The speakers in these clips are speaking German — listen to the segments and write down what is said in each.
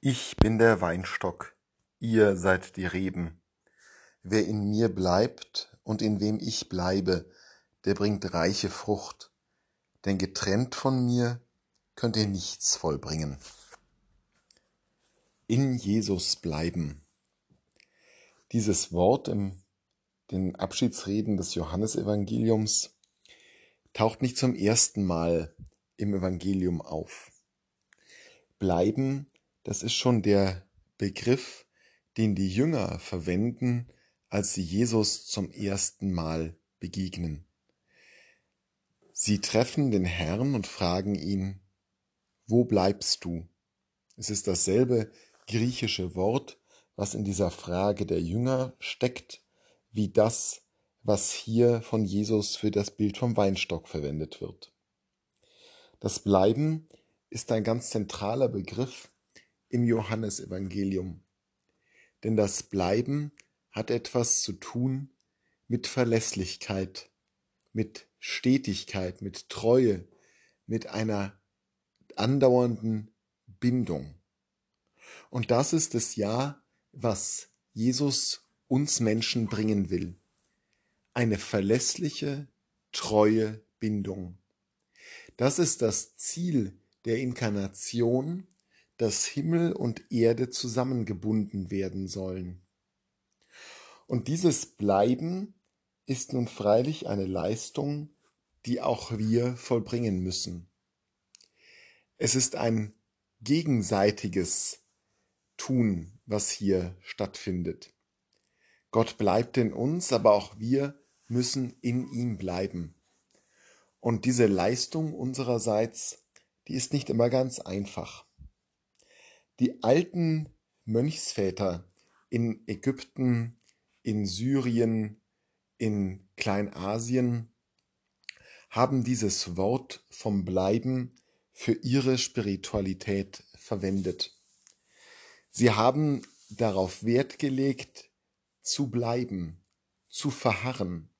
Ich bin der Weinstock, ihr seid die Reben. Wer in mir bleibt und in wem ich bleibe, der bringt reiche Frucht. Denn getrennt von mir könnt ihr nichts vollbringen. In Jesus bleiben. Dieses Wort in den Abschiedsreden des Johannesevangeliums taucht nicht zum ersten Mal im Evangelium auf. Bleiben das ist schon der Begriff, den die Jünger verwenden, als sie Jesus zum ersten Mal begegnen. Sie treffen den Herrn und fragen ihn, wo bleibst du? Es ist dasselbe griechische Wort, was in dieser Frage der Jünger steckt, wie das, was hier von Jesus für das Bild vom Weinstock verwendet wird. Das Bleiben ist ein ganz zentraler Begriff im Johannesevangelium. Denn das Bleiben hat etwas zu tun mit Verlässlichkeit, mit Stetigkeit, mit Treue, mit einer andauernden Bindung. Und das ist es ja, was Jesus uns Menschen bringen will. Eine verlässliche, treue Bindung. Das ist das Ziel der Inkarnation dass Himmel und Erde zusammengebunden werden sollen. Und dieses Bleiben ist nun freilich eine Leistung, die auch wir vollbringen müssen. Es ist ein gegenseitiges Tun, was hier stattfindet. Gott bleibt in uns, aber auch wir müssen in ihm bleiben. Und diese Leistung unsererseits, die ist nicht immer ganz einfach. Die alten Mönchsväter in Ägypten, in Syrien, in Kleinasien haben dieses Wort vom Bleiben für ihre Spiritualität verwendet. Sie haben darauf Wert gelegt, zu bleiben, zu verharren.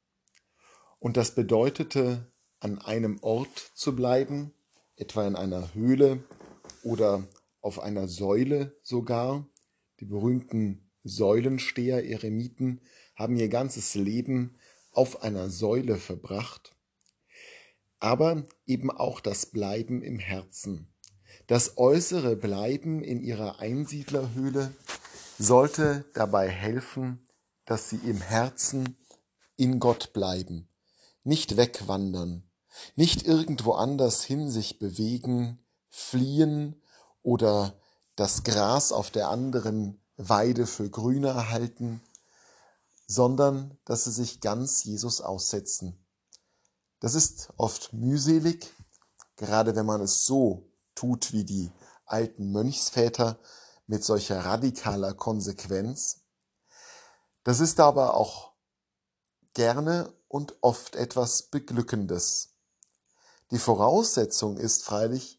Und das bedeutete, an einem Ort zu bleiben, etwa in einer Höhle oder auf einer Säule sogar. Die berühmten Säulensteher, Eremiten, haben ihr ganzes Leben auf einer Säule verbracht. Aber eben auch das Bleiben im Herzen. Das äußere Bleiben in ihrer Einsiedlerhöhle sollte dabei helfen, dass sie im Herzen in Gott bleiben, nicht wegwandern, nicht irgendwo anders hin sich bewegen, fliehen oder das Gras auf der anderen Weide für grüner halten, sondern dass sie sich ganz Jesus aussetzen. Das ist oft mühselig, gerade wenn man es so tut wie die alten Mönchsväter mit solcher radikaler Konsequenz. Das ist aber auch gerne und oft etwas Beglückendes. Die Voraussetzung ist freilich,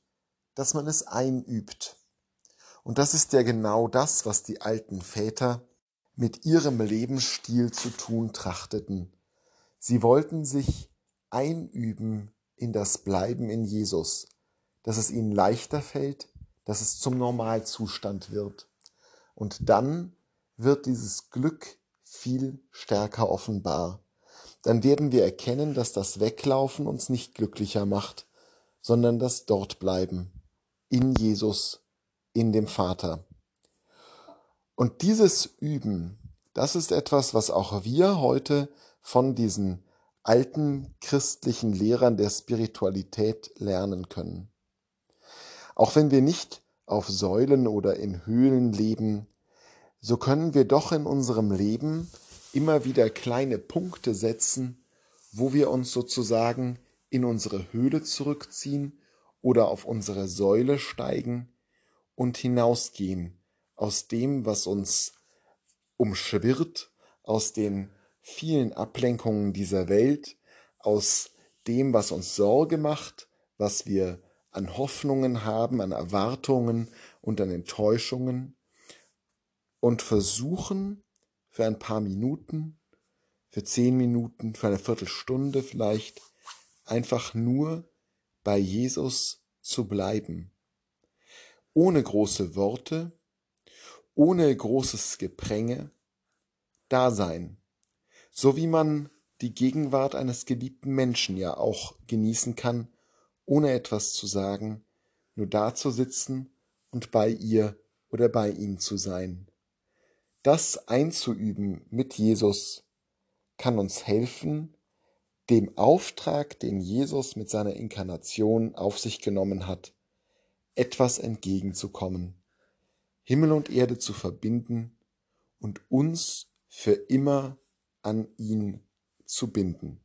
dass man es einübt. Und das ist ja genau das, was die alten Väter mit ihrem Lebensstil zu tun trachteten. Sie wollten sich einüben in das Bleiben in Jesus, dass es ihnen leichter fällt, dass es zum Normalzustand wird. Und dann wird dieses Glück viel stärker offenbar. Dann werden wir erkennen, dass das Weglaufen uns nicht glücklicher macht, sondern das Dortbleiben in Jesus, in dem Vater. Und dieses Üben, das ist etwas, was auch wir heute von diesen alten christlichen Lehrern der Spiritualität lernen können. Auch wenn wir nicht auf Säulen oder in Höhlen leben, so können wir doch in unserem Leben immer wieder kleine Punkte setzen, wo wir uns sozusagen in unsere Höhle zurückziehen oder auf unsere Säule steigen und hinausgehen aus dem, was uns umschwirrt, aus den vielen Ablenkungen dieser Welt, aus dem, was uns Sorge macht, was wir an Hoffnungen haben, an Erwartungen und an Enttäuschungen und versuchen für ein paar Minuten, für zehn Minuten, für eine Viertelstunde vielleicht, einfach nur bei Jesus zu bleiben. Ohne große Worte, ohne großes Gepränge da sein, so wie man die Gegenwart eines geliebten Menschen ja auch genießen kann, ohne etwas zu sagen, nur da zu sitzen und bei ihr oder bei ihm zu sein. Das einzuüben mit Jesus kann uns helfen, dem Auftrag, den Jesus mit seiner Inkarnation auf sich genommen hat, etwas entgegenzukommen, Himmel und Erde zu verbinden und uns für immer an ihn zu binden.